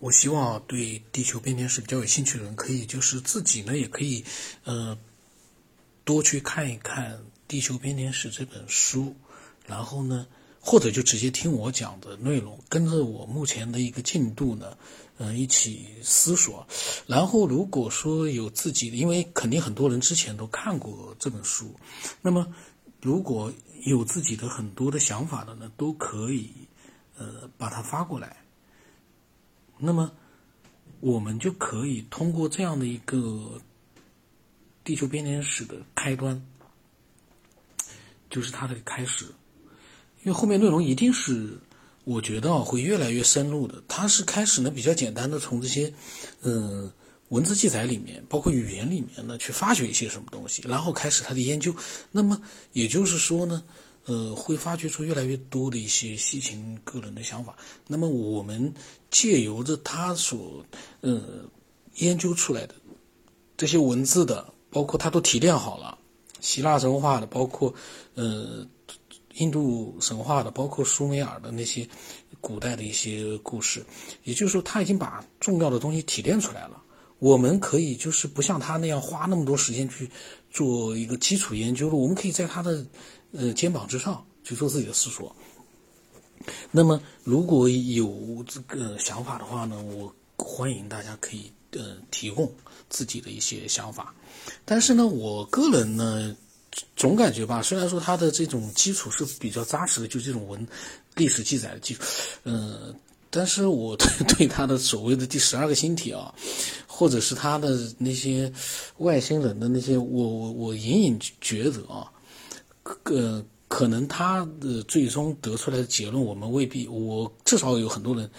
我希望对地球变天史比较有兴趣的人，可以就是自己呢，也可以呃多去看一看《地球变天史》这本书，然后呢，或者就直接听我讲的内容，跟着我目前的一个进度呢，嗯，一起思索。然后如果说有自己的，因为肯定很多人之前都看过这本书，那么如果有自己的很多的想法的呢，都可以呃把它发过来。那么，我们就可以通过这样的一个地球编年史的开端，就是它的开始。因为后面内容一定是，我觉得啊会越来越深入的。它是开始呢比较简单的，从这些嗯文字记载里面，包括语言里面呢去发掘一些什么东西，然后开始它的研究。那么也就是说呢。呃，会发掘出越来越多的一些西秦个人的想法。那么，我们借由着他所呃研究出来的这些文字的，包括他都提炼好了，希腊神话的，包括呃印度神话的，包括苏美尔的那些古代的一些故事。也就是说，他已经把重要的东西提炼出来了。我们可以就是不像他那样花那么多时间去做一个基础研究了。我们可以在他的。呃，肩膀之上去做自己的思索。那么，如果有这个想法的话呢，我欢迎大家可以呃提供自己的一些想法。但是呢，我个人呢总感觉吧，虽然说他的这种基础是比较扎实的，就这种文历史记载的基础，嗯，但是我 对对他的所谓的第十二个星体啊，或者是他的那些外星人的那些，我我我隐隐觉得啊。呃，可能他的最终得出来的结论，我们未必，我至少有很多人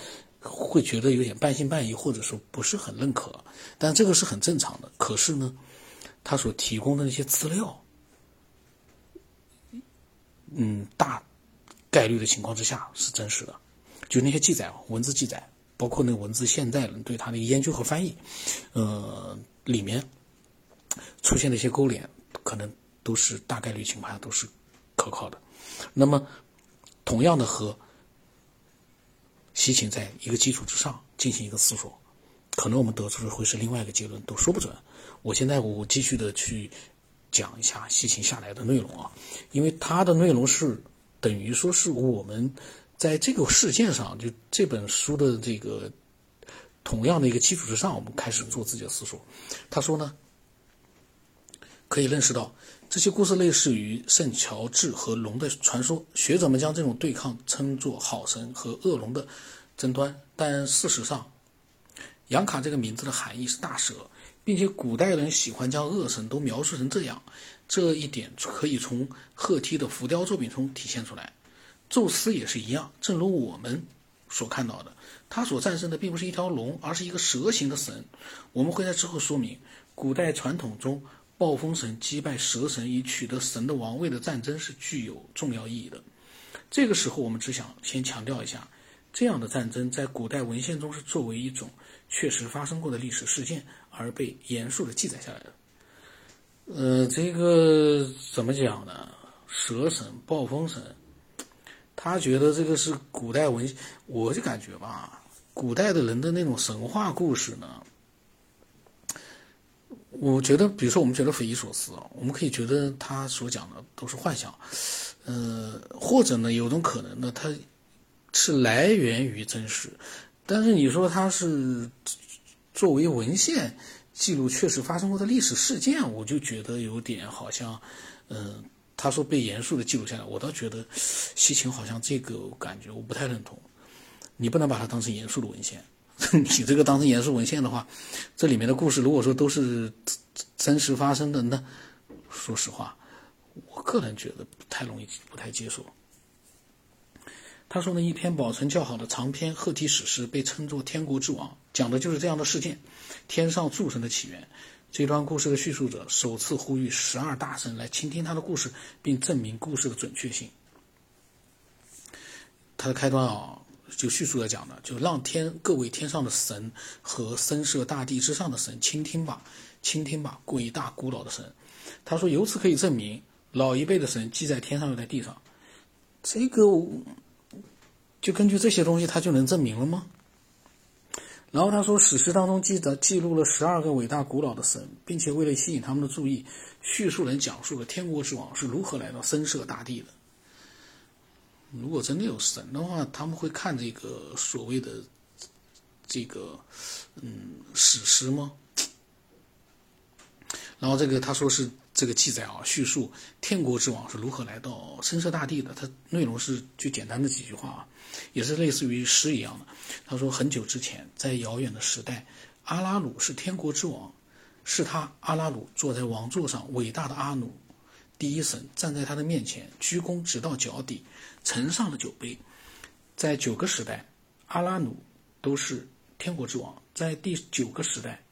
会觉得有点半信半疑，或者说不是很认可，但这个是很正常的。可是呢，他所提供的那些资料，嗯，大概率的情况之下是真实的，就那些记载，文字记载，包括那文字现代人对他的研究和翻译，呃，里面出现的一些勾连，可能。都是大概率情况下都是可靠的，那么同样的和西秦在一个基础之上进行一个思索，可能我们得出的会是另外一个结论，都说不准。我现在我继续的去讲一下西秦下来的内容啊，因为它的内容是等于说是我们在这个事件上，就这本书的这个同样的一个基础之上，我们开始做自己的思索。他说呢，可以认识到。这些故事类似于圣乔治和龙的传说，学者们将这种对抗称作好神和恶龙的争端。但事实上，杨卡这个名字的含义是大蛇，并且古代人喜欢将恶神都描述成这样。这一点可以从赫梯的浮雕作品中体现出来。宙斯也是一样，正如我们所看到的，他所战胜的并不是一条龙，而是一个蛇形的神。我们会在之后说明，古代传统中。暴风神击败蛇神以取得神的王位的战争是具有重要意义的。这个时候，我们只想先强调一下，这样的战争在古代文献中是作为一种确实发生过的历史事件而被严肃的记载下来的。呃，这个怎么讲呢？蛇神、暴风神，他觉得这个是古代文，我就感觉吧，古代的人的那种神话故事呢。我觉得，比如说，我们觉得匪夷所思啊，我们可以觉得他所讲的都是幻想，呃，或者呢，有种可能呢，它是来源于真实，但是你说它是作为文献记录确实发生过的历史事件，我就觉得有点好像，嗯，他说被严肃的记录下来，我倒觉得西秦好像这个感觉我不太认同，你不能把它当成严肃的文献。你这个当成严肃文献的话，这里面的故事如果说都是真实发生的，那说实话，我个人觉得不太容易，不太接受。他说呢，一篇保存较好的长篇赫梯史诗被称作《天国之王》，讲的就是这样的事件：天上诸神的起源。这段故事的叙述者首次呼吁十二大神来倾听他的故事，并证明故事的准确性。他的开端啊。就叙述来讲的，就让天各位天上的神和深设大地之上的神倾听吧，倾听吧，伟大古老的神。他说，由此可以证明，老一辈的神既在天上又在地上。这个就根据这些东西，他就能证明了吗？然后他说，史诗当中记得记录了十二个伟大古老的神，并且为了吸引他们的注意，叙述人讲述了天国之王是如何来到深色大地的。如果真的有神的话，他们会看这个所谓的这个嗯史诗吗？然后这个他说是这个记载啊，叙述天国之王是如何来到深色大地的。它内容是就简单的几句话啊，也是类似于诗一样的。他说很久之前，在遥远的时代，阿拉鲁是天国之王，是他阿拉鲁坐在王座上，伟大的阿努第一神站在他的面前，鞠躬直到脚底，呈上了酒杯。在九个时代，阿拉努都是天国之王。在第九个时代。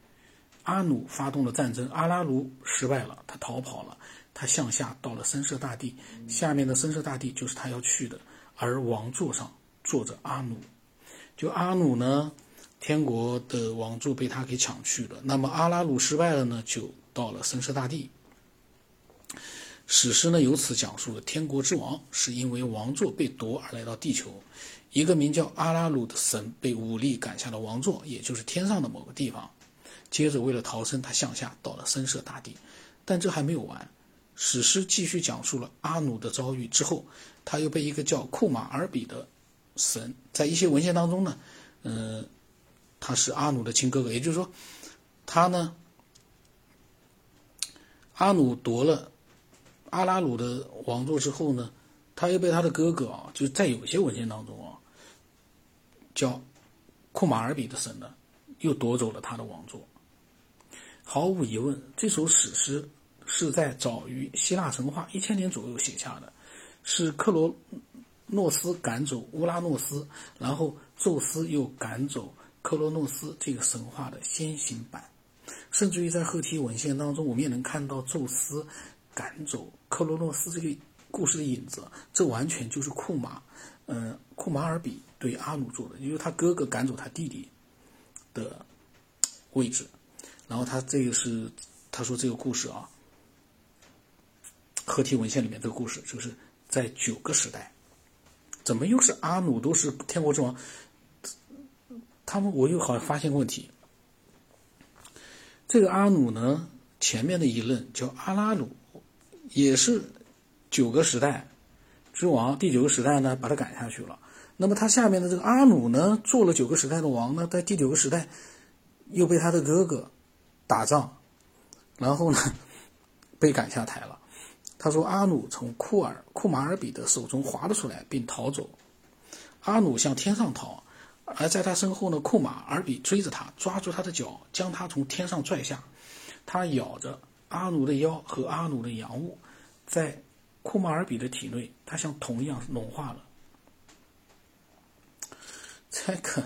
阿努发动了战争，阿拉鲁失败了，他逃跑了，他向下到了深色大地，下面的深色大地就是他要去的，而王座上坐着阿努，就阿努呢，天国的王座被他给抢去了，那么阿拉鲁失败了呢，就到了深色大地。史诗呢由此讲述了天国之王是因为王座被夺而来到地球，一个名叫阿拉鲁的神被武力赶下了王座，也就是天上的某个地方。接着，为了逃生，他向下到了深色大地，但这还没有完。史诗继续讲述了阿努的遭遇之后，他又被一个叫库马尔比的神，在一些文献当中呢，嗯，他是阿努的亲哥哥，也就是说，他呢，阿努夺了阿拉鲁的王座之后呢，他又被他的哥哥啊，就在有些文献当中啊，叫库马尔比的神呢，又夺走了他的王座。毫无疑问，这首史诗是在早于希腊神话一千年左右写下的，是克罗诺斯赶走乌拉诺斯，然后宙斯又赶走克罗诺斯这个神话的先行版。甚至于在后期文献当中，我们也能看到宙斯赶走克罗诺斯这个故事的影子。这完全就是库马，嗯，库马尔比对阿努做的，因为他哥哥赶走他弟弟的位置。然后他这个是，他说这个故事啊，合体文献里面这个故事就是在九个时代，怎么又是阿努都是天国之王？他们我又好像发现个问题，这个阿努呢，前面的一任叫阿拉鲁，也是九个时代之王，第九个时代呢把他赶下去了。那么他下面的这个阿努呢，做了九个时代的王呢，在第九个时代又被他的哥哥。打仗，然后呢，被赶下台了。他说：“阿努从库尔库马尔比的手中滑了出来，并逃走。阿努向天上逃，而在他身后呢，库马尔比追着他，抓住他的脚，将他从天上拽下。他咬着阿努的腰和阿努的阳物，在库马尔比的体内，他像铜一样融化了。这个。”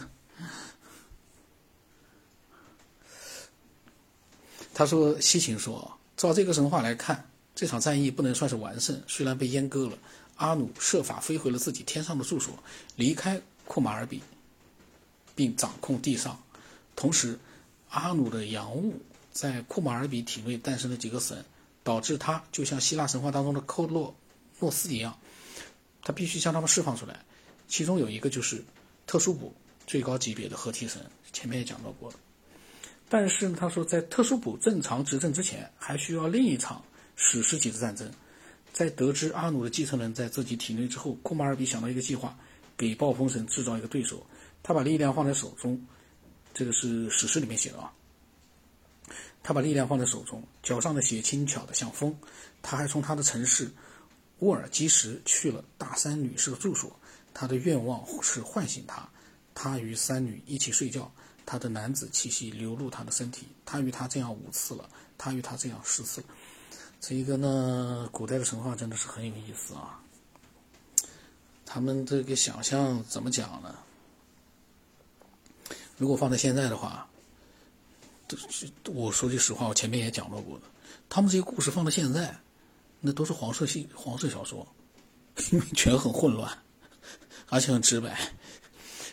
他说：“西秦说，照这个神话来看，这场战役不能算是完胜。虽然被阉割了，阿努设法飞回了自己天上的住所，离开库马尔比，并掌控地上。同时，阿努的阳物在库马尔比体内诞生了几个神，导致他就像希腊神话当中的克洛诺斯一样，他必须将他们释放出来。其中有一个就是特殊补最高级别的合体神，前面也讲到过了。”但是呢，他说，在特殊补正常执政之前，还需要另一场史诗级的战争。在得知阿努的继承人在自己体内之后，库马尔比想到一个计划，给暴风神制造一个对手。他把力量放在手中，这个是史诗里面写的啊。他把力量放在手中，脚上的血轻巧的像风。他还从他的城市乌尔基什去了大山女士的住所。他的愿望是唤醒她，他与山女一起睡觉。他的男子气息流入他的身体，他与他这样五次了，他与他这样十次了。这一个呢，古代的神话真的是很有意思啊。他们这个想象怎么讲呢？如果放在现在的话，我说句实话，我前面也讲到过的，他们这些故事放到现在，那都是黄色系黄色小说，因 为全很混乱，而且很直白。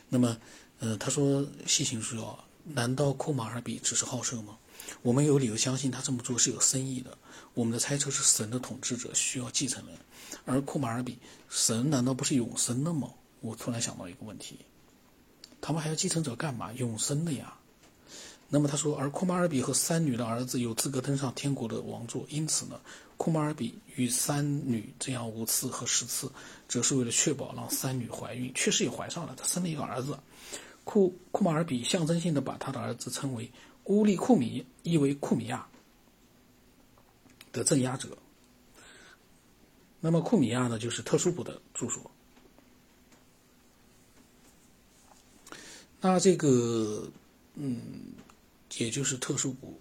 那么。呃，他说：“细心说，难道库马尔比只是好色吗？我们有理由相信他这么做是有深意的。我们的猜测是，神的统治者需要继承人，而库马尔比，神难道不是永生的吗？”我突然想到一个问题：他们还要继承者干嘛？永生的呀。那么他说，而库马尔比和三女的儿子有资格登上天国的王座，因此呢，库马尔比与三女这样五次和十次，则是为了确保让三女怀孕，确实也怀上了，他生了一个儿子。库库马尔比象征性的把他的儿子称为乌利库米，意为库米亚的镇压者。那么库米亚呢，就是特殊部的住所。那这个，嗯，也就是特殊部，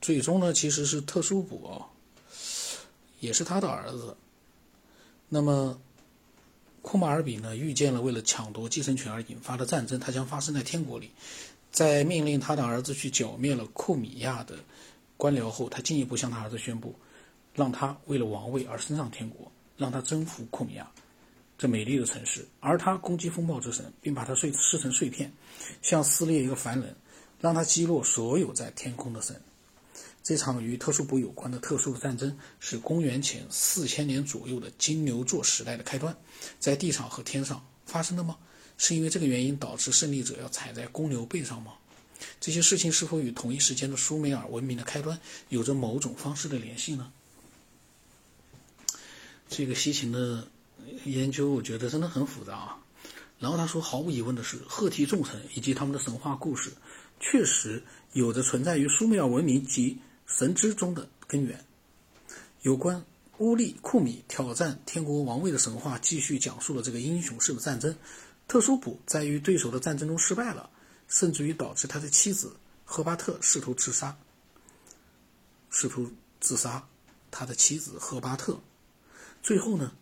最终呢，其实是特殊部啊，也是他的儿子。那么，库马尔比呢，预见了为了抢夺继承权而引发的战争，它将发生在天国里。在命令他的儿子去剿灭了库米亚的官僚后，他进一步向他儿子宣布，让他为了王位而升上天国，让他征服库米亚。这美丽的城市，而他攻击风暴之神，并把他碎撕成碎片，像撕裂一个凡人，让他击落所有在天空的神。这场与特殊部有关的特殊的战争，是公元前四千年左右的金牛座时代的开端，在地上和天上发生的吗？是因为这个原因导致胜利者要踩在公牛背上吗？这些事情是否与同一时间的苏美尔文明的开端有着某种方式的联系呢？这个西秦的。研究我觉得真的很复杂啊。然后他说，毫无疑问的是，赫梯众神以及他们的神话故事，确实有着存在于苏美尔文明及神之中的根源。有关乌利库米挑战天国王位的神话，继续讲述了这个英雄式的战争。特殊普在与对手的战争中失败了，甚至于导致他的妻子赫巴特试图自杀，试图自杀他的妻子赫巴特。最后呢？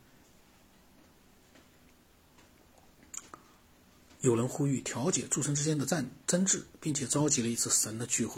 有人呼吁调解诸神之间的战争执，并且召集了一次神的聚会。